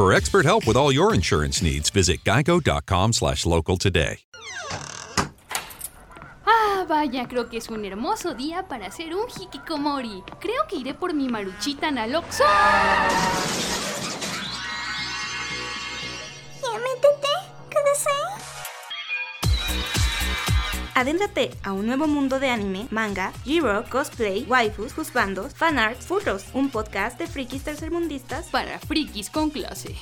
For expert help with all your insurance needs, visit geico.com slash local today. Ah, vaya, creo que es un hermoso día para hacer un hikikomori. Creo que iré por mi maruchita Naloxo. Adéntrate a un nuevo mundo de anime, manga, G-Rock, cosplay, waifus, juzbandos, fanarts, furros, un podcast de frikis tercermundistas Para frikis con clase.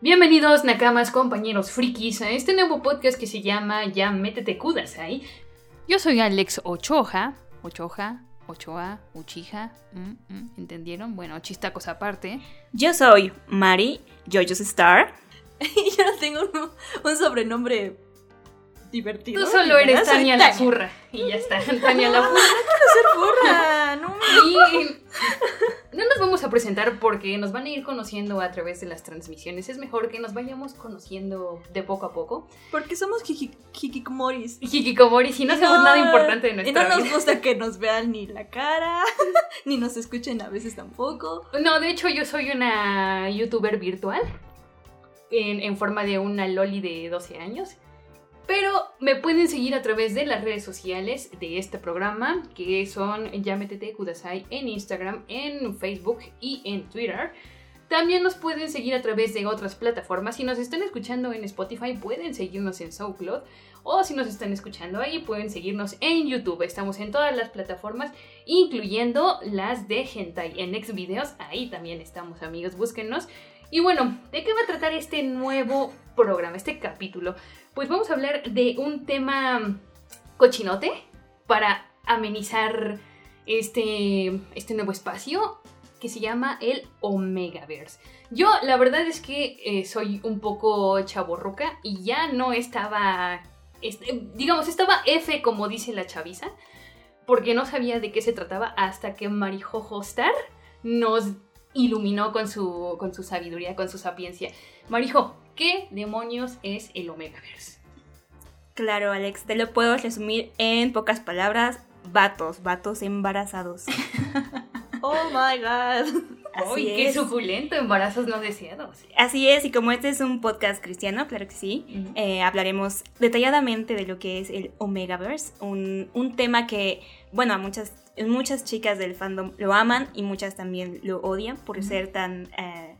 Bienvenidos, nakamas, compañeros frikis, a este nuevo podcast que se llama Ya Métete Kudasai. Yo soy Alex Ochoja, Ochoja, Ochoa, Uchija, mm, mm, ¿entendieron? Bueno, chistacos aparte. Yo soy Mari, Jojo's Star. Yo no tengo un, un sobrenombre divertido. Tú solo eres Tania la furra. Y ya está, Tania la furra. ser furra, no Y no nos vamos a presentar porque nos van a ir conociendo a través de las transmisiones. Es mejor que nos vayamos conociendo de poco a poco. Porque somos hikikomoris. Hikikomori, si no hacemos nada importante de Y nuestra no nos vida. gusta que nos vean ni la cara, ni nos escuchen a veces tampoco. No, de hecho yo soy una youtuber virtual. En, en forma de una loli de 12 años. Pero me pueden seguir a través de las redes sociales de este programa, que son Yametete Kudasai en Instagram, en Facebook y en Twitter. También nos pueden seguir a través de otras plataformas. Si nos están escuchando en Spotify, pueden seguirnos en SoundCloud. O si nos están escuchando ahí, pueden seguirnos en YouTube. Estamos en todas las plataformas, incluyendo las de Hentai. En Xvideos, ahí también estamos, amigos. Búsquennos. Y bueno, ¿de qué va a tratar este nuevo programa, este capítulo? Pues vamos a hablar de un tema cochinote para amenizar este, este nuevo espacio que se llama el Omegaverse. Yo la verdad es que eh, soy un poco chaborruca y ya no estaba, este, digamos, estaba F como dice la chaviza, porque no sabía de qué se trataba hasta que Marijojo Star nos iluminó con su, con su sabiduría, con su sapiencia. Marijo, ¿qué demonios es el Omegaverse? Claro, Alex, te lo puedo resumir en pocas palabras. Vatos, vatos embarazados. Oh my god. Así ¡Uy, qué es. suculento! Embarazos no deseados. Así es, y como este es un podcast cristiano, claro que sí, eh, hablaremos detalladamente de lo que es el Omegaverse, un, un tema que, bueno, a muchas, muchas chicas del fandom lo aman y muchas también lo odian por ser tan eh,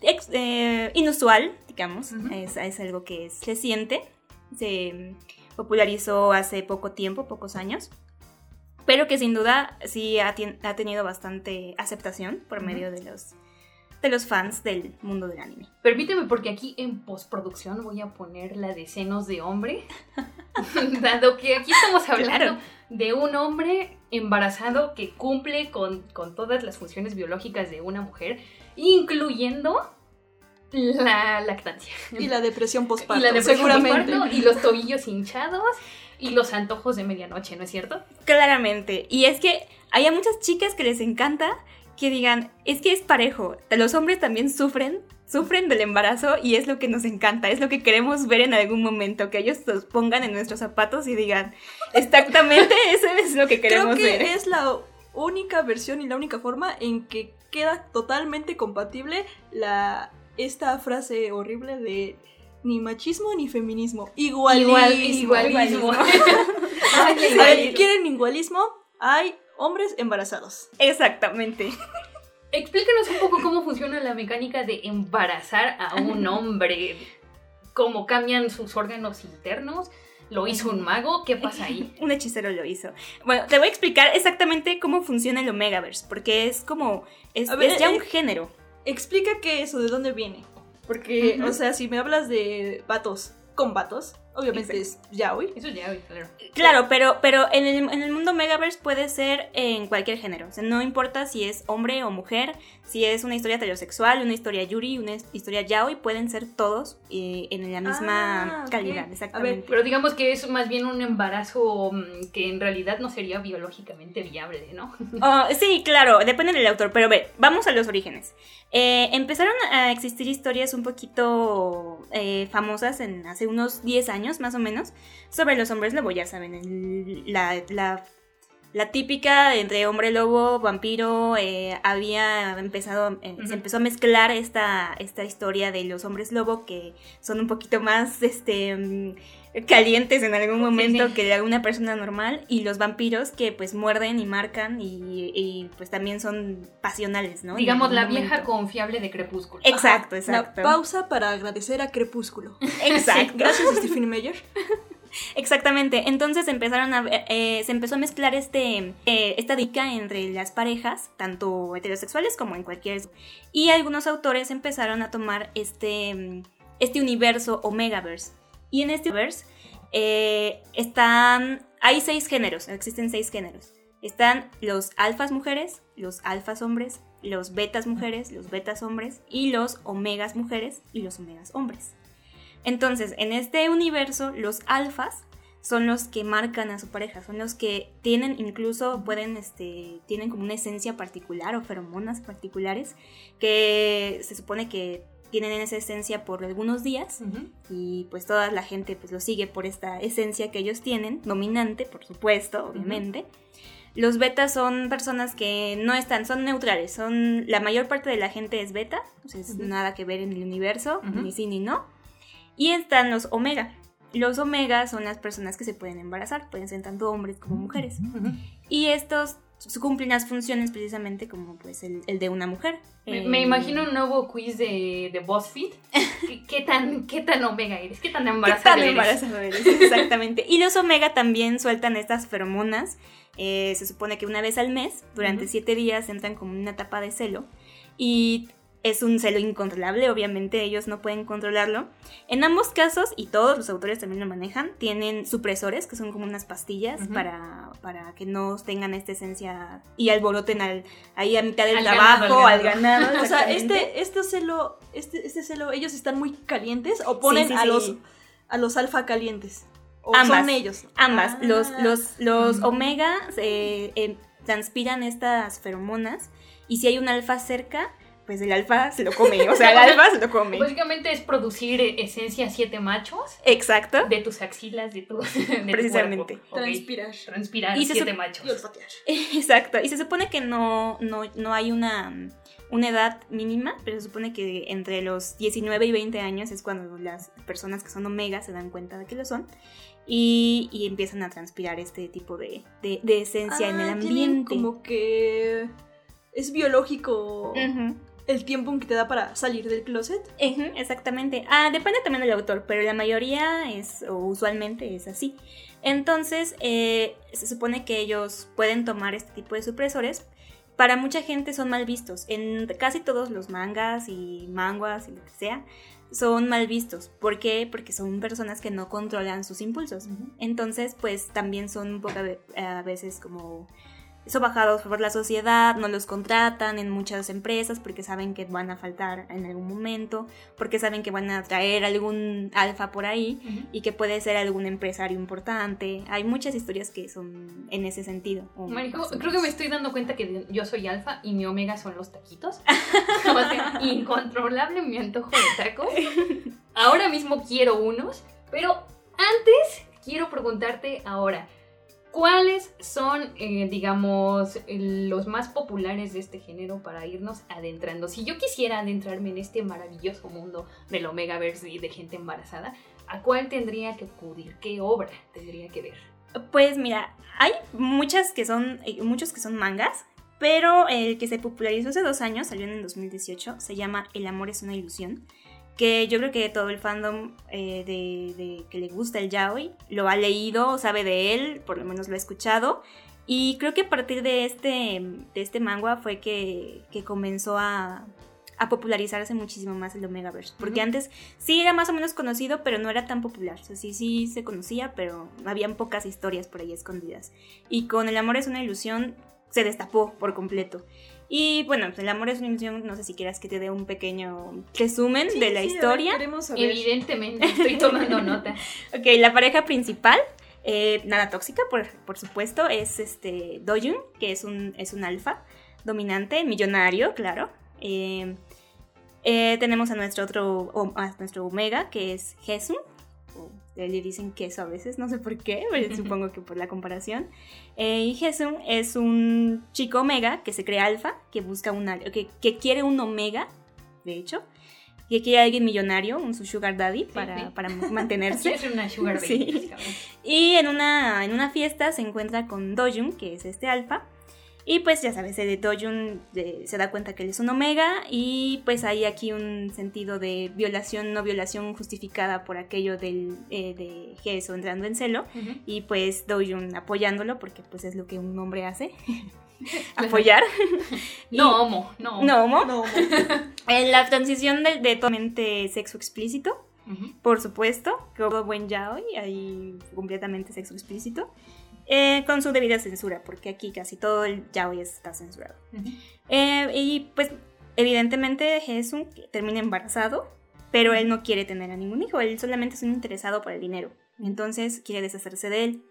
ex- eh, inusual, digamos. Es, es algo que es reciente, se popularizó hace poco tiempo, pocos años. Pero que sin duda sí ha, tenido bastante aceptación por medio de los de los fans del mundo del anime. Permíteme porque aquí en postproducción voy a poner la de senos de hombre, dado que aquí estamos hablando Claro. de un hombre embarazado que cumple con, con todas las funciones biológicas de una mujer, incluyendo la lactancia. Y la depresión postparto, y la depresión seguramente. postparto, y los tobillos hinchados y los antojos de medianoche, ¿no es cierto? Claramente. Y es que hay a muchas chicas que les encanta que digan, es que es parejo. Los hombres también sufren, sufren del embarazo y es lo que nos encanta, es lo que queremos ver en algún momento, que ellos nos pongan en nuestros zapatos y digan, exactamente eso es lo que Creo queremos que ver. es la única versión y la única forma en que queda totalmente compatible la esta frase horrible de ni machismo ni feminismo. Igualismo. Igual, igualismo. A ver, ¿quieren igualismo? Hay hombres embarazados. Exactamente. Explícanos un poco cómo funciona la mecánica de embarazar a un hombre. ¿Cómo cambian sus órganos internos? ¿Lo hizo un mago? ¿Qué pasa ahí? Un hechicero lo hizo. Bueno, te voy a explicar exactamente cómo funciona el Omegaverse, porque es como, es, A ver, es ya eh, un género. Explica qué es o de dónde viene. Porque, o sea, si me hablas de vatos con vatos, Obviamente es yaoi. Eso ya, claro. Claro, pero, pero en, el, en el mundo Megaverse puede ser en cualquier género. O sea, no importa si es hombre o mujer, si es una historia heterosexual, una historia yuri, una historia yaoi, pueden ser todos eh, en la misma Ah, calidad, A exactamente. Pero digamos que es más bien un embarazo mm, que en realidad no sería biológicamente viable, ¿no? Oh, sí, claro, depende del autor, pero ve, vamos a los orígenes. Eh, empezaron a existir historias un poquito eh, famosas en hace unos 10 años más o menos sobre los hombres lobo, ya saben, el- la, la- la típica entre hombre lobo, vampiro, eh, había empezado, eh, Ujú. se empezó a mezclar esta, esta historia de los hombres lobo que son un poquito más, este... mm, calientes en algún momento sí. que de alguna persona normal y los vampiros que pues muerden y marcan y, y, pues también son pasionales, ¿no? Digamos, la vieja confiable de Crepúsculo. Exacto, exacto. pausa para agradecer a Crepúsculo. Exacto. Gracias, Stephen Meyer. Exactamente. Entonces empezaron a eh, se empezó a mezclar este eh, esta dica entre las parejas, tanto heterosexuales como en cualquier y algunos autores empezaron a tomar este este universo Omegaverse. Y en este universo eh, están hay seis géneros, existen seis géneros. Están los alfas mujeres, los alfas hombres, los betas mujeres, los betas hombres y los omegas mujeres y los omegas hombres. Entonces, en este universo, los alfas son los que marcan a su pareja, son los que tienen incluso, pueden, este, tienen como una esencia particular o feromonas particulares que se supone que tienen esa esencia por algunos días y pues toda la gente pues lo sigue por esta esencia que ellos tienen, dominante, por supuesto, obviamente. Los betas son personas que no están, son neutrales, son la mayor parte de la gente es beta, o sea, es nada que ver en el universo, ni sí ni no. Y están los omega. Los omega son las personas que se pueden embarazar, pueden ser tanto hombres como mujeres. Y estos cumplen las funciones precisamente como pues el, el de una mujer. Me, Eh, me imagino un nuevo quiz de, de BuzzFeed. ¿Qué, qué tan, ¿Qué tan omega eres? ¿Qué tan ¿Qué embarazada tan eres? embarazado eres? Exactamente. Y los omega también sueltan estas feromonas. eh, se supone que una vez al mes, durante Ujú. siete días, entran como una etapa de celo. Y es un celo incontrolable, obviamente ellos no pueden controlarlo. En ambos casos, y todos los autores también lo manejan, tienen supresores, que son como unas pastillas para, para que no tengan esta esencia y alboroten al, ahí a mitad del Al trabajo, ganado, al al ganado. O sea, este, este celo, este, este celo, ellos están muy calientes o ponen Sí, sí, a sí. los a los alfa calientes. O Ambas. son ellos. Ambas, Ah. los, los, los omega eh, eh, transpiran estas feromonas y si hay un alfa cerca, pues el alfa se lo come, o sea, el alfa se lo come. Básicamente es producir esencia siete machos Exacto. de tus axilas, de tu, de tu Precisamente. cuerpo. Transpirar. Transpirar Y siete machos. Y olfatear. Exacto. Y se supone que no, no, no hay una, una edad mínima, pero se supone que entre los 19 y 20 años es cuando las personas que son omega se dan cuenta de que lo son. Y, y empiezan a transpirar este tipo de, de- de esencia en el Ah, ambiente. Como que es biológico Ujú. El tiempo que te da para salir del closet. Exactamente. Ah, depende también del autor, pero la mayoría es, o usualmente es así. Entonces, eh, se supone que ellos pueden tomar este tipo de supresores. Para mucha gente son mal vistos. En casi todos los mangas y manguas y lo que sea, son mal vistos. ¿Por qué? Porque son personas que no controlan sus impulsos. Entonces, pues también son un poco a veces como sobajados por la sociedad, no los contratan en muchas empresas porque saben que van a faltar en algún momento, porque saben que van a traer algún alfa por ahí y que puede ser algún empresario importante. Hay muchas historias que son en ese sentido. Marico, creo que me estoy dando cuenta que yo soy alfa y mi omega son los taquitos. incontrolable mi antojo de tacos. Ahora mismo quiero unos, pero antes quiero preguntarte ahora, ¿cuáles son, eh, digamos, los más populares de este género para irnos adentrando? Si yo quisiera adentrarme en este maravilloso mundo del Omegaverse y de gente embarazada, ¿a cuál tendría que acudir? ¿Qué obra tendría que ver? Pues mira, hay muchas que son, eh, muchos que son mangas, pero el que se popularizó hace dos años, salió en el 2018, se llama El amor es una ilusión, que yo creo que todo el fandom eh, de, de que le gusta el yaoi lo ha leído, sabe de él, por lo menos lo ha escuchado, y creo que a partir de este, de este manga fue que, que comenzó a, a popularizarse muchísimo más el Omegaverse. Porque antes sí era más o menos conocido, pero no era tan popular. O sea, sí, sí se conocía, pero habían pocas historias por ahí escondidas. Y con El amor es una ilusión se destapó por completo. Y bueno, pues, El amor es una ilusión, no sé si quieras que te dé un pequeño resumen Sí, de la sí, ver, historia. queremos saber. Evidentemente, estoy tomando nota. Ok, la pareja principal, eh, nada tóxica, por, por supuesto, es este Doyun, que es un, es un alfa dominante, millonario, claro. Eh, eh, tenemos a nuestro otro, a nuestro Omega, que es Jesun. O Le dicen queso a veces, no sé por qué, pero supongo que por la comparación. Eh, y Jesun es un chico Omega que se cree alfa, que busca una, que, que quiere un Omega, de hecho, que quiere a alguien millonario, un su sugar daddy, para, sí. para mantenerse. Ser una sugar baby. Sí. Y en una, en una fiesta se encuentra con Dojun, que es este alfa. Y pues ya sabes, de Dojun eh, se da cuenta que él es un omega y pues hay aquí un sentido de violación, no violación justificada por aquello del, eh, de Gesso entrando en celo. Y pues Dojun apoyándolo porque pues es lo que un hombre hace, apoyar. No, homo, no. homo. No, homo. No, En la transición de, de totalmente sexo explícito por supuesto, como buen yaoi, ahí completamente sexo explícito, eh, con su debida censura, porque aquí casi todo el yaoi está censurado. Eh, y pues, evidentemente, Jesun termina embarazado, pero él no quiere tener a ningún hijo, él solamente es un interesado por el dinero, entonces quiere deshacerse de él.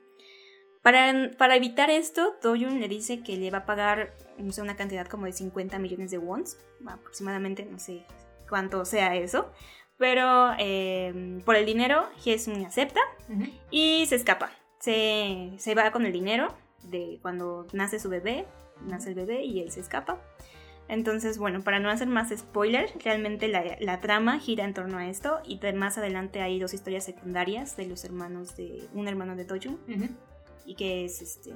Para, para evitar esto, Doyun le dice que le va a pagar, no sé, una cantidad como de 50 millones de wons, aproximadamente, no sé cuánto sea eso, pero eh, por el dinero, Jesun acepta y se escapa. Se, se va con el dinero de cuando nace su bebé, nace el bebé y él se escapa. Entonces, bueno, para no hacer más spoiler, realmente la, la trama gira en torno a esto y de más adelante hay dos historias secundarias de los hermanos de un hermano de Ujú. y que es este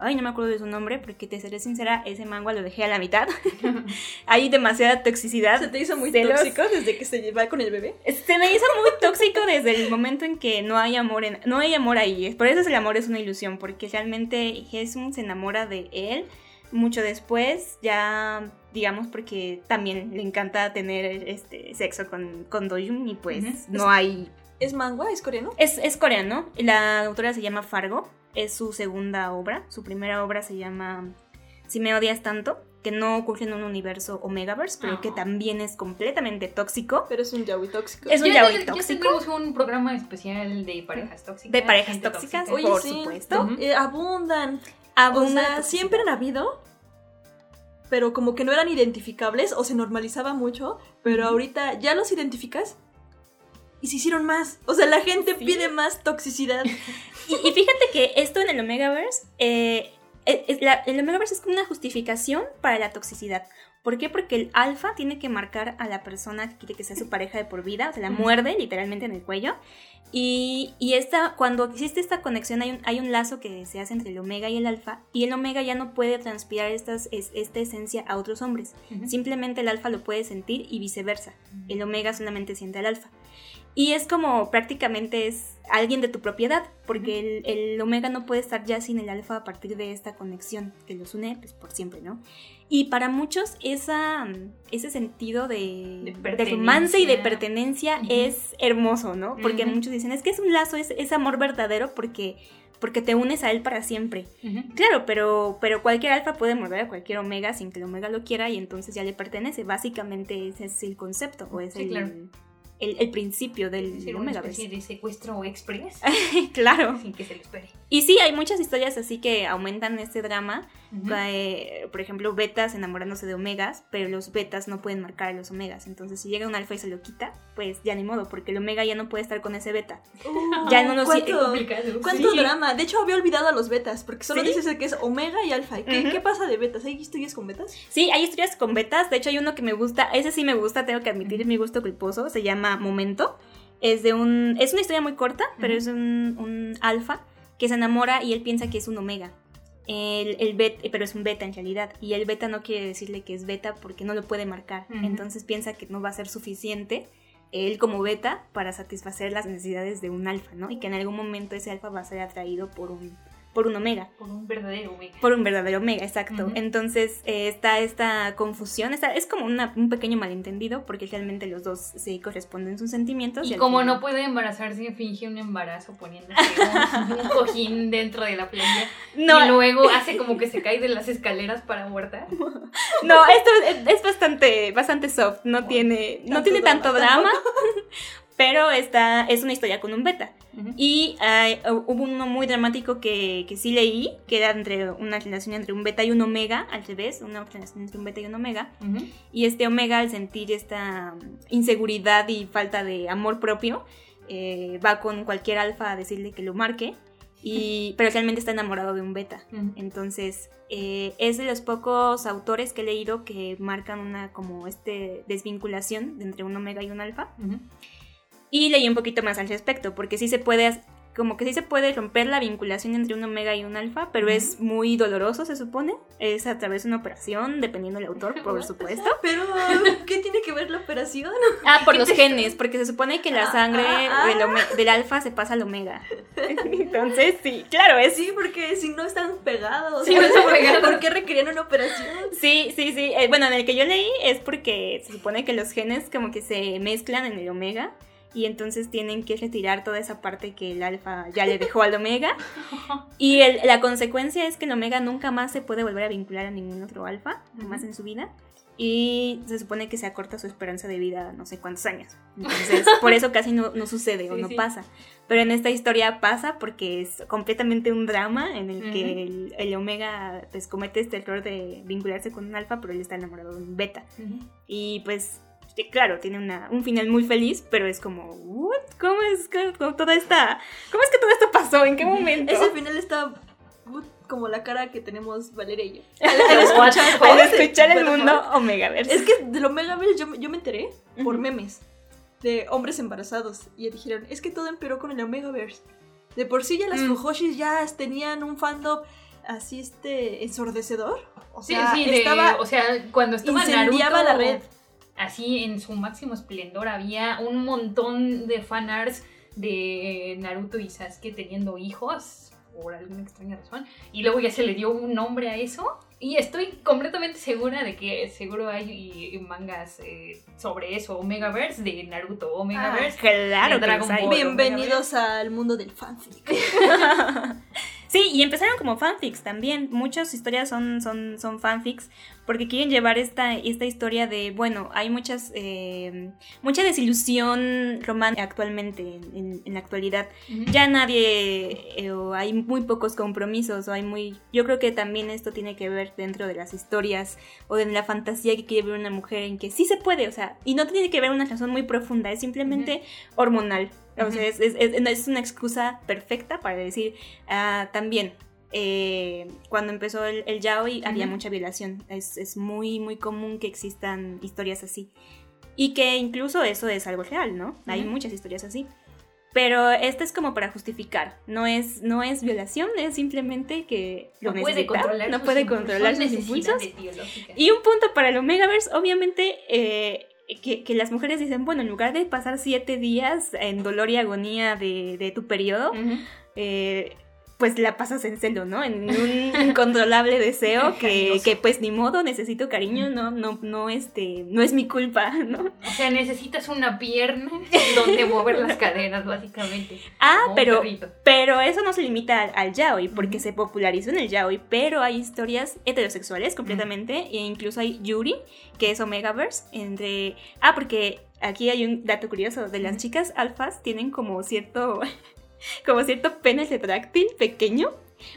ay no me acuerdo de su nombre porque te seré sincera ese manga lo dejé a la mitad hay demasiada toxicidad ¿Se te hizo muy celos. tóxico desde que se lleva con el bebé? se me hizo muy tóxico desde el momento en que no hay amor en, no hay amor ahí. Por eso es el amor es una ilusión, porque realmente Jesús se enamora de él mucho después, ya digamos porque también le encanta tener este sexo con, con Doyun y pues no hay... ¿Es manga? ¿Es coreano? Es, es coreano, la autora se llama Fargo, es su segunda obra, su primera obra se llama Si me odias tanto, que no ocurre en un universo Omegaverse, pero que Ah. también es completamente tóxico. Pero es un yaoi tóxico. Es un Ya- yaoi ya- ya tóxico. tendremos un programa especial de parejas tóxicas. De parejas tóxicas, tóxica. Oye, por supuesto. Eh, abundan. Abunda o sea, la siempre han habido, pero como que no eran identificables o se normalizaba mucho, pero ahorita ya los identificas y se hicieron más. O sea, la gente Sí. pide más toxicidad. Y, y fíjate que esto en el Omegaverse, eh, eh, eh, la- el Omegaverse es como una justificación para la toxicidad. ¿Por qué? Porque el alfa tiene que marcar a la persona que quiere que sea su pareja de por vida, o sea, la muerde literalmente en el cuello. Y, y esta, cuando existe esta conexión, hay un, hay un lazo que se hace entre el omega y el alfa, y el omega ya no puede transpirar estas, es- esta esencia a otros hombres. Simplemente el alfa lo puede sentir y viceversa. El omega solamente siente al alfa. Y es como prácticamente es alguien de tu propiedad, porque el, el omega no puede estar ya sin el alfa a partir de esta conexión que los une pues, por siempre, ¿no? Y para muchos esa, ese sentido de, De de romance y de pertenencia. es hermoso, ¿no? Porque muchos dicen, es que es un lazo, es, es amor verdadero porque, porque te unes a él para siempre. Claro, pero, pero cualquier alfa puede morder a cualquier omega sin que el omega lo quiera y entonces ya le pertenece. Básicamente ese es el concepto o es Sí, el, claro. El, el principio del una omega. especie de secuestro express claro. sin que se le espere. Y sí, hay muchas historias así que aumentan este drama. Eh, por ejemplo, betas enamorándose de omegas, pero los betas no pueden marcar a los omegas. Entonces, si llega un alfa y se lo quita, pues ya ni modo, porque el omega ya no puede estar con ese beta. Uh, Ya no nos- ¿Cuánto, cuánto Sí. drama? De hecho, había olvidado a los betas, porque solo ¿Sí? dices que es omega y alfa. ¿Qué, Ujú. ¿Qué pasa de betas? ¿Hay historias con betas? Sí, hay historias con betas. De hecho, hay uno que me gusta. Ese sí me gusta, tengo que admitir, es mi gusto culposo. Se llama Momento. Es de un. Es una historia muy corta, pero es un, un alfa que se enamora y él piensa que es un omega. El, el bet- pero es un beta en realidad. Y el beta no quiere decirle que es beta porque no lo puede marcar. Entonces piensa que no va a ser suficiente él como beta para satisfacer las necesidades de un alfa, ¿no? Y que en algún momento ese alfa va a ser atraído por un, por un omega. Por un verdadero omega. Por un verdadero omega, exacto. Entonces eh, está esta confusión, está, es como una- un pequeño malentendido porque realmente los dos se corresponden sus sentimientos. Y como final- no puede embarazarse, finge un embarazo poniéndose un, un cojín dentro de la playa. No, Y luego hace como que se cae de las escaleras para abortar. no, esto es, es bastante, bastante soft, no tiene, no tanto tiene tanto drama, drama, pero está, es una historia con un beta. Y hay- hubo uno muy dramático que, que sí leí, que era entre una relación entre un beta y un omega, al revés, una relación entre un beta y un omega. Y este omega, al sentir esta inseguridad y falta de amor propio, eh, va con cualquier alfa a decirle que lo marque, y, pero realmente está enamorado de un beta. Entonces, eh, es de los pocos autores que he leído que marcan una como este desvinculación entre un omega y un alfa. Y leí un poquito más al respecto, porque sí se puede, como que sí se puede romper la vinculación entre un omega y un alfa, pero es muy doloroso, se supone. Es a través de una operación, dependiendo del autor, por supuesto. Pero, ¿qué tiene que ver la operación? Ah, por los genes, porque se supone que la Ah, sangre ah, ah. del, ome- del alfa se pasa al omega. Entonces, sí, claro, es... Sí, porque si no están pegados. Sí, no están pegados. ¿Por qué requerían una operación? Sí, sí, sí. Eh, bueno, en el que yo leí es porque se supone que los genes como que se mezclan en el omega y entonces tienen que retirar toda esa parte que el alfa ya le dejó al omega. Y el- la consecuencia es que el omega nunca más se puede volver a vincular a ningún otro alfa, jamás en su vida. Y se supone que se acorta su esperanza de vida no sé cuántos años. Entonces, por eso casi no, no sucede o no sí. pasa. Pero en esta historia pasa porque es completamente un drama en el que el, el omega pues comete este error de vincularse con un alfa, pero él está enamorado de un beta. Y pues, claro, tiene una, un final muy feliz, pero es como, ¿what? ¿Cómo es que cómo toda esta, cómo es que todo esto pasó? ¿En qué momento? Ese final está como la cara que tenemos Valeria y yo. Al escuchar- Al escuchar el mundo Omegaverse. Es que de lo Megaverse yo, yo me enteré por memes de hombres embarazados. Y dijeron, es que todo empeoró con el Omegaverse. De por sí ya las Mm. Fujoshis ya tenían un fandom así este ensordecedor. O Sí, sea, sí, de- estaba o sea, cuando estaba incendiaba Naruto, la red. Así en su máximo esplendor había un montón de fanarts de Naruto y Sasuke teniendo hijos por alguna extraña razón y luego ya se le dio un nombre a eso y estoy completamente segura de que seguro hay y- mangas eh, sobre eso Omegaverse de Naruto Omegaverse Claro de que Dragon. Ball. Bienvenidos al mundo del fanfic. Sí, y empezaron como fanfics también. Muchas historias son, son, son fanfics porque quieren llevar esta, esta historia de, bueno, hay muchas, eh, mucha desilusión romántica actualmente, en, en- la actualidad. Ujú. Ya nadie, eh, o hay muy pocos compromisos, o hay muy... Yo creo que también esto tiene que ver dentro de las historias o de la fantasía que quiere ver una mujer en que sí se puede, o sea, y no tiene que ver una razón muy profunda, es simplemente hormonal. O sea, es, es- es- es una excusa perfecta para decir, ah, también, eh, cuando empezó el, el yaoi había Ujú. mucha violación. Es, es muy, muy común que existan historias así. Y que incluso eso es algo real, ¿no? Hay Ujú. muchas historias así. Pero esta es como para justificar. No es, no es violación, es simplemente que lo no puede necesita, controlar no puede impulsos, controlar sus impulsos. Y un punto para el Omegaverse, obviamente, eh, que, que las mujeres dicen, bueno, en lugar de pasar siete días en dolor y agonía de, de tu periodo, Ujú. eh, pues la pasas en celo, ¿no? En un incontrolable deseo que, que pues ni modo, necesito cariño, no, no, no, este, no es mi culpa, ¿no? O sea, necesitas una pierna donde mover las caderas, básicamente. Ah, pero, perrito. pero eso no se limita al, al yaoi, porque se popularizó en el yaoi, pero hay historias heterosexuales completamente, e incluso hay Yuri, que es Omegaverse, entre... Ah, porque aquí hay un dato curioso, de las chicas alfas tienen como cierto, como cierto pene retráctil pequeño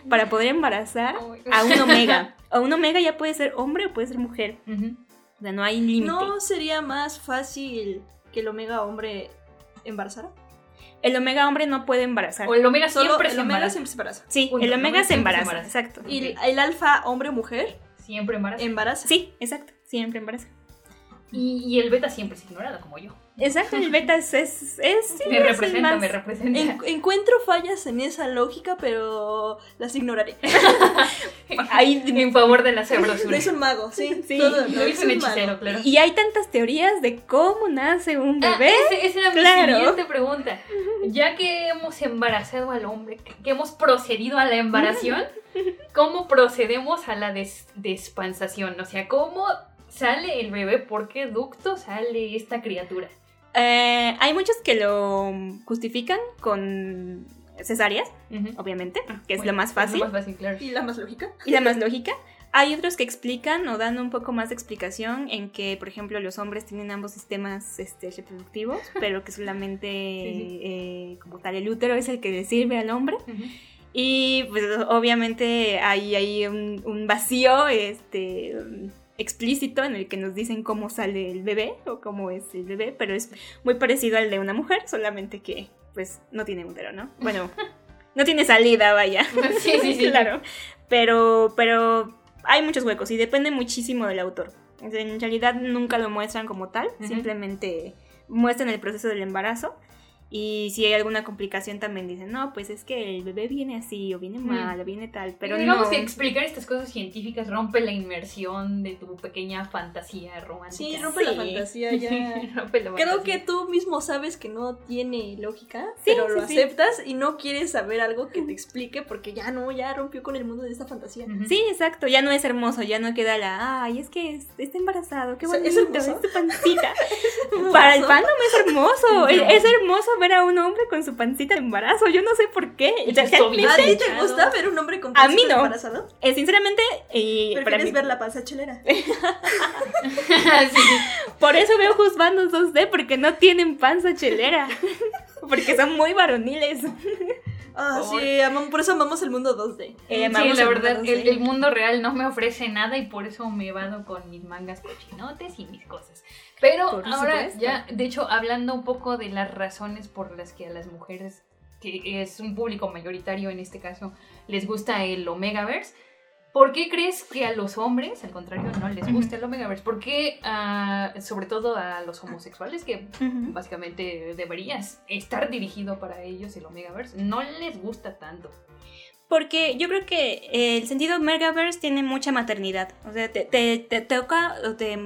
para poder embarazar a un omega. A un omega ya puede ser hombre o puede ser mujer, o sea, no hay límite. ¿No sería más fácil que el Omega hombre embarazara? El omega hombre no puede embarazar. O el omega Solo siempre el se Omega embaraza. siempre se embaraza. Sí, Punto, el el omega omega se embaraza, exacto. Y el, el alfa hombre-mujer Siempre embaraza. embaraza. Sí, exacto, siempre embaraza. Y, y el beta siempre es ignorado, como yo. Exacto, el beta es, es, es- sí, Me representa, más- me representa. En- encuentro fallas en esa lógica, pero las ignoraré. Ahí- en favor de la sabrosura. Es un mago, sí. Sí, todo, no un es mago. hechicero, claro. Y hay tantas teorías de cómo nace un Ah, bebé. ese- esa era mi Claro. siguiente pregunta. ya que hemos embarazado al hombre, que que hemos procedido a la embaración, ¿cómo procedemos a la des- despansación? O sea, ¿cómo sale el bebé? ¿Por qué ducto sale esta criatura? Eh, hay muchos que lo justifican con cesáreas, obviamente, que es Bueno, lo más fácil lo más fácil, claro. ¿Y la más lógica? y la más lógica. Hay otros que explican o dan un poco más de explicación en que, por ejemplo, los hombres tienen ambos sistemas este, reproductivos, pero que solamente Sí, eh, como tal el útero es el que le sirve al hombre. Y pues obviamente hay, hay un, un vacío este, explícito en el que nos dicen cómo sale el bebé o cómo es el bebé, pero es muy parecido al de una mujer, solamente que pues no tiene útero, ¿no? Bueno, no tiene salida, vaya. Sí, sí, sí. claro. Pero, pero hay muchos huecos y depende muchísimo del autor. En realidad nunca lo muestran como tal, simplemente muestran el proceso del embarazo. Y si hay alguna complicación también dicen, no, pues es que el bebé viene así, o viene Mm. mal, o viene tal, pero digamos no. que explicar estas cosas científicas rompe la inmersión de tu pequeña fantasía romántica. Sí, rompe la Sí. fantasía ya. Rompe la Creo fantasía. que tú mismo sabes que no tiene lógica, Sí, pero lo sí, aceptas y no quieres saber algo que te explique porque ya no, ya rompió con el mundo de esta fantasía. Sí, exacto, ya no es hermoso, ya no queda la, ay, es que es- está embarazado, qué ¿Es- bonito, es es, hermoso? su pancita. Para el fandom es hermoso, es, es hermoso ver a un hombre con su pancita de embarazo, yo no sé por qué. ¿A ti te gusta ver un hombre con A mí pancita no. embarazado? eh, sinceramente, eh, para ¿Prefieres mí- ver la panza chelera? Sí. por eso veo Juzbandos 2D, porque no tienen panza chelera, porque son muy varoniles. Ah, sí, por eso amamos el mundo 2D. Eh, Sí, la el verdad, mundo el, 2D. el mundo real no me ofrece nada y por eso me vado con mis mangas cochinotes y mis cosas. Pero Por ahora supuesto. ya, de hecho, hablando un poco de las razones por las que a las mujeres, que es un público mayoritario en este caso, les gusta el Omegaverse, ¿por qué crees que a los hombres, al contrario, no les gusta el Omegaverse? ¿Por qué, ah, sobre todo a los homosexuales, que básicamente deberías estar dirigido para ellos el Omegaverse, no les gusta tanto? Porque yo creo que eh, el sentido Megaverse tiene mucha maternidad. O sea, te, te, te toca o te,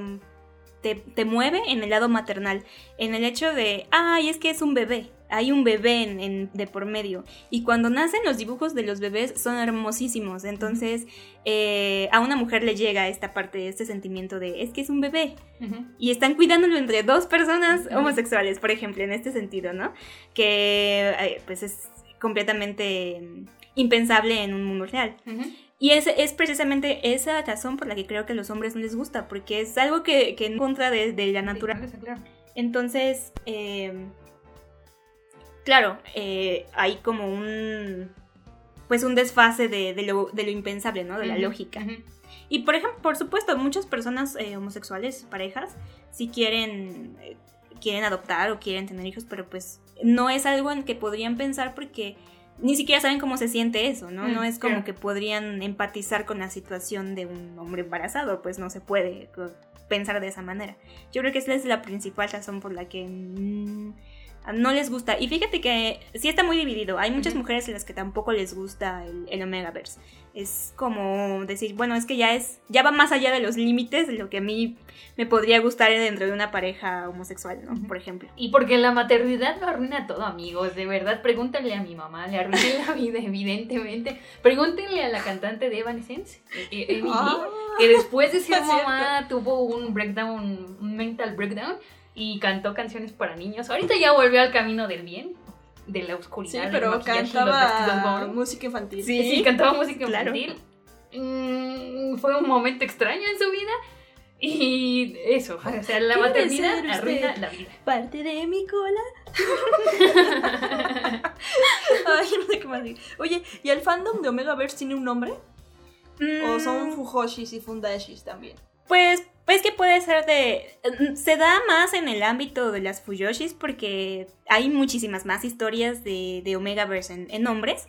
te, te mueve en el lado maternal. En el hecho de, ay, es que es un bebé. Hay un bebé en, en- de por medio. Y cuando nacen los dibujos de los bebés son hermosísimos. Entonces eh, a una mujer le llega esta parte, este sentimiento de, es que es un bebé. Y están cuidándolo entre dos personas homosexuales, por ejemplo, en este sentido, ¿no? Que eh, pues es completamente mm, impensable en un mundo real. Y es, es precisamente esa razón por la que creo que a los hombres no les gusta, porque es algo que, que en contra de, de la naturaleza. Entonces, eh, claro, eh, hay como un pues un desfase de, de lo, de lo impensable, ¿no? De la lógica. Y por ejemplo, por supuesto, muchas personas eh, homosexuales, parejas, si quieren, eh, quieren adoptar o quieren tener hijos, pero pues no es algo en que podrían pensar porque ni siquiera saben cómo se siente eso, ¿no? Mm, no es como claro. que podrían empatizar con la situación de un hombre embarazado, pues no se puede pensar de esa manera. Yo creo que esa es la principal razón por la que mm, no les gusta. Y fíjate que sí está muy dividido. Hay muchas mujeres a las que tampoco les gusta el, el Omegaverse. Es como decir, bueno, es que ya es, ya va más allá de los límites de lo que a mí me podría gustar dentro de una pareja homosexual, ¿no? Por ejemplo. Y porque la maternidad lo arruina todo, amigos. De verdad, pregúntale a mi mamá, le arruiné la vida, evidentemente. Pregúntenle a la cantante de Evanescence, eh, eh, Emily, Ah. que después de ser cierto. mamá tuvo un breakdown, un mental breakdown, y cantó canciones para niños. Ahorita ya volvió al camino del bien, de la Sí, oscuridad. del pero los cantaba música infantil. Sí. Sí, cantaba música claro. infantil. Mm, fue un momento extraño en su vida. Y eso, o sea, la ¿Quiere maternidad arruina la vida. Parte de mi cola. Ay, no sé qué más decir. Oye, ¿y el fandom de Omegaverse tiene un nombre? ¿O son Mm, Fujoshis y Fundashis también? Pues, pues que puede ser de... mm, Se da más en el ámbito de las Fuyoshis porque hay muchísimas más historias de, de Omegaverse en, en hombres.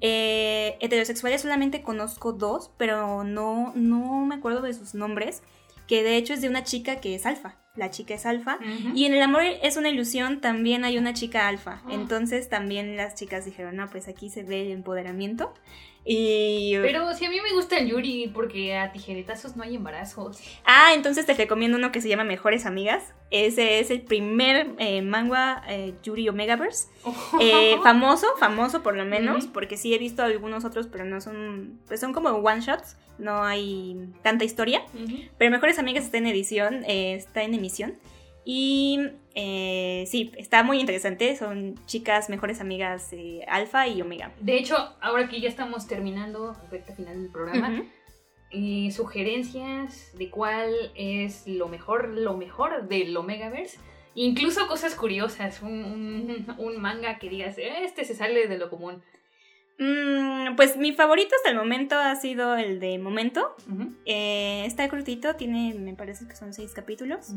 Eh, heterosexuales solamente conozco dos, pero no, no me acuerdo de sus nombres. Que de hecho es de una chica que es alfa. La chica es alfa. Y en el amor es una ilusión, también hay una chica alfa. Ah. Entonces también las chicas dijeron, no, pues aquí se ve el empoderamiento. Y... Pero si a mí me gusta el Yuri porque a tijeretazos no hay embarazos. Ah, entonces te recomiendo uno que se llama Mejores Amigas. Ese es el primer eh, manga eh, Yuri Omegaverse. Eh, famoso, famoso por lo menos, porque sí he visto algunos otros, pero no son, pues son como one shots, no hay tanta historia. Pero Mejores Amigas está en edición, está en emisión. Y eh, sí, está muy interesante. Son chicas mejores amigas eh, alfa y omega. De hecho, ahora que ya estamos terminando, recta final del programa, eh, sugerencias de cuál es lo mejor, lo mejor del Omegaverse. Incluso cosas curiosas, un, un- un manga que digas, "Eh, este se sale de lo común. Mm, pues mi favorito hasta el momento ha sido el de Momento. Eh, está cortito, tiene, me parece que son seis capítulos.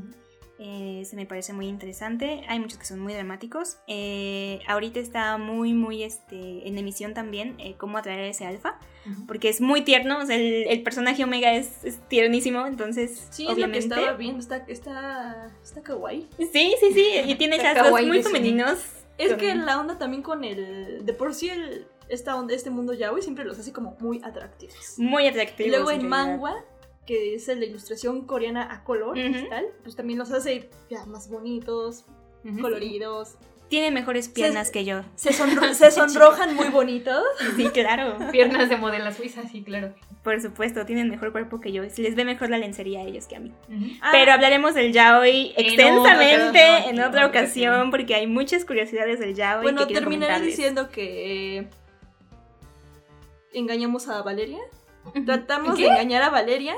Eh, se me parece muy interesante. Hay muchos que son muy dramáticos. Eh, ahorita está muy, muy este, en emisión también cómo atraer a ese alfa. Porque es muy tierno. o sea, el, el personaje Omega es, es tiernísimo. Entonces, Sí, es obviamente. lo que estaba viendo, está, está, está kawaii. Sí, sí, sí. Y tiene kawaii muy femeninos. Es que la onda también con el... De por sí el, esta onda, este mundo yaoi siempre los hace como muy atractivos. Muy atractivos. Y luego en manga, que es el de ilustración coreana a color digital, pues también los hace ya más bonitos, coloridos. Tiene mejores piernas que yo. Se, sonro- se sonrojan muy bonitos. Sí, claro. Piernas de modela suiza, sí, claro. Por supuesto, tienen mejor cuerpo que yo. Se les ve mejor la lencería a ellos que a mí. Ah, Pero hablaremos del yaoi En extensamente otra en en otra ocasión porque hay muchas curiosidades del yaoi. Bueno, que terminaré diciendo que engañamos a Valeria. Tratamos ¿Qué? de engañar a Valeria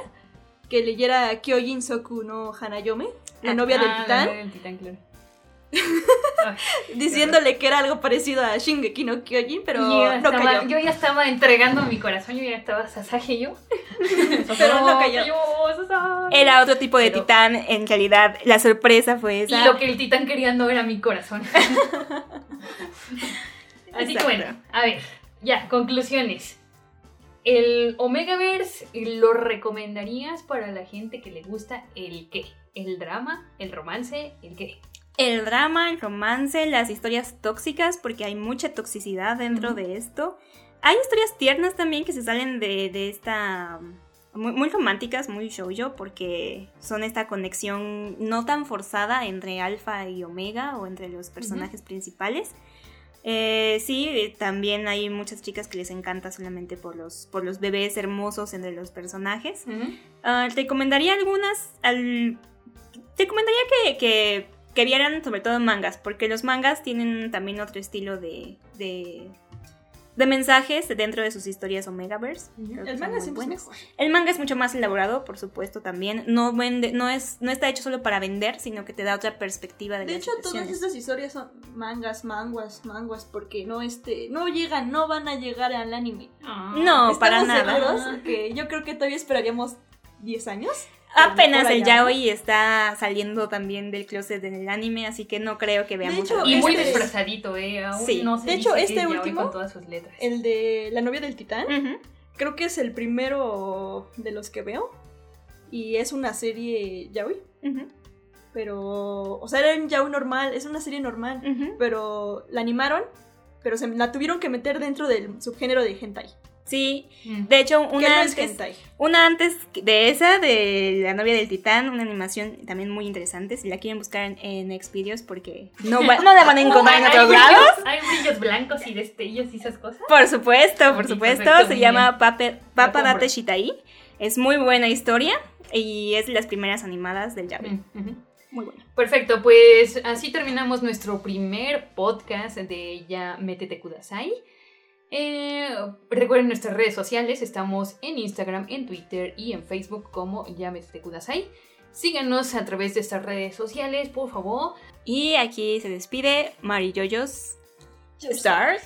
que leyera Kyojin Soku no Hanayome, la novia del Ah, la novia del titán, claro. Ay, diciéndole que era algo parecido a Shingeki no Kyojin, pero yo, ya no estaba, cayó. yo ya estaba entregando mi corazón, yo ya estaba Sasage yo. Pero no cayó. Era otro tipo de Pero- titán, en realidad la sorpresa fue esa. Y lo que el titán quería no era mi corazón. Así que bueno, a ver, ya, conclusiones. ¿El Omegaverse lo recomendarías para la gente que le gusta el qué? ¿El drama? ¿El romance? ¿El qué? El drama, el romance, las historias tóxicas, porque hay mucha toxicidad dentro de esto. Hay historias tiernas también que se salen de, de esta... Muy, muy románticas, muy shoujo, porque son esta conexión no tan forzada entre Alpha y Omega o entre los personajes principales. Eh, sí, eh, también hay muchas chicas que les encanta solamente por los, por los bebés hermosos entre los personajes. Ah, te recomendaría algunas. Al... Te recomendaría que, que, que vieran sobre todo mangas, porque los mangas tienen también otro estilo de, de, de mensajes dentro de sus historias Omegaverse. Creo que El son manga siempre es mejor. El manga es mucho más elaborado, por supuesto, también. No vende, no es, no está hecho solo para vender, sino que te da otra perspectiva de, De las hecho, todas estas historias son mangas, manguas, manguas, porque no este, no llegan, no van a llegar al anime. Ah. No, para ¿Estamos nada. seguros que yo creo que todavía esperaríamos 10 años. Apenas el yaoi está saliendo también del closet en el anime, así que no creo que veamos. hecho, algo Y muy Este- disfrazadito, ¿eh? Aún Sí. no se De hecho, dice este es último- con todas sus letras. El de la novia del titán, creo que es el primero de los que veo. Y es una serie yaoi. Pero, o sea, era un yaoi normal, es una serie normal. Pero la animaron, pero se la tuvieron que meter dentro del subgénero de hentai. Sí, Mm. de hecho, una no antes, una antes de esa, de La novia del titán, una animación también muy interesante. Si la quieren buscar en, en Xvideos, porque no, va- no la van a encontrar en ¿Hay otros lados. ¿Hay brillos blancos y destellos y esas cosas? Por supuesto, por Sí, supuesto. perfecto, Se llama Pape, Papa. Date Shitai. Es muy buena historia y es de las primeras animadas del yaoi. Mm. Muy bueno. Perfecto, pues así terminamos nuestro primer podcast de Ya Métete Kudasai. Eh, recuerden nuestras redes sociales, estamos en Instagram, en Twitter y en Facebook como Ya Métete Kudasai. Síganos a través de estas redes sociales, por favor. Y aquí se despide Mari Yoyos Star.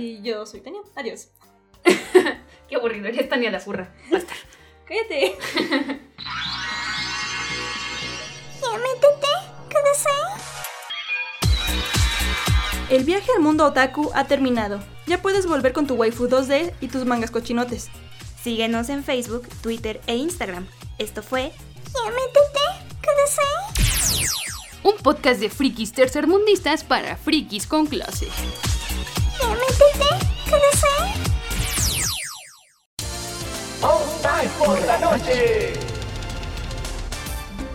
Y yo soy Tania. Adiós. Qué aburrido, ya está ni a la zurra. Basta. Cállate. El viaje al mundo otaku ha terminado. Ya puedes volver con tu waifu 2D y tus mangas cochinotes. Síguenos en Facebook, Twitter e Instagram. Esto fue Un podcast de frikis tercermundistas para frikis con clase.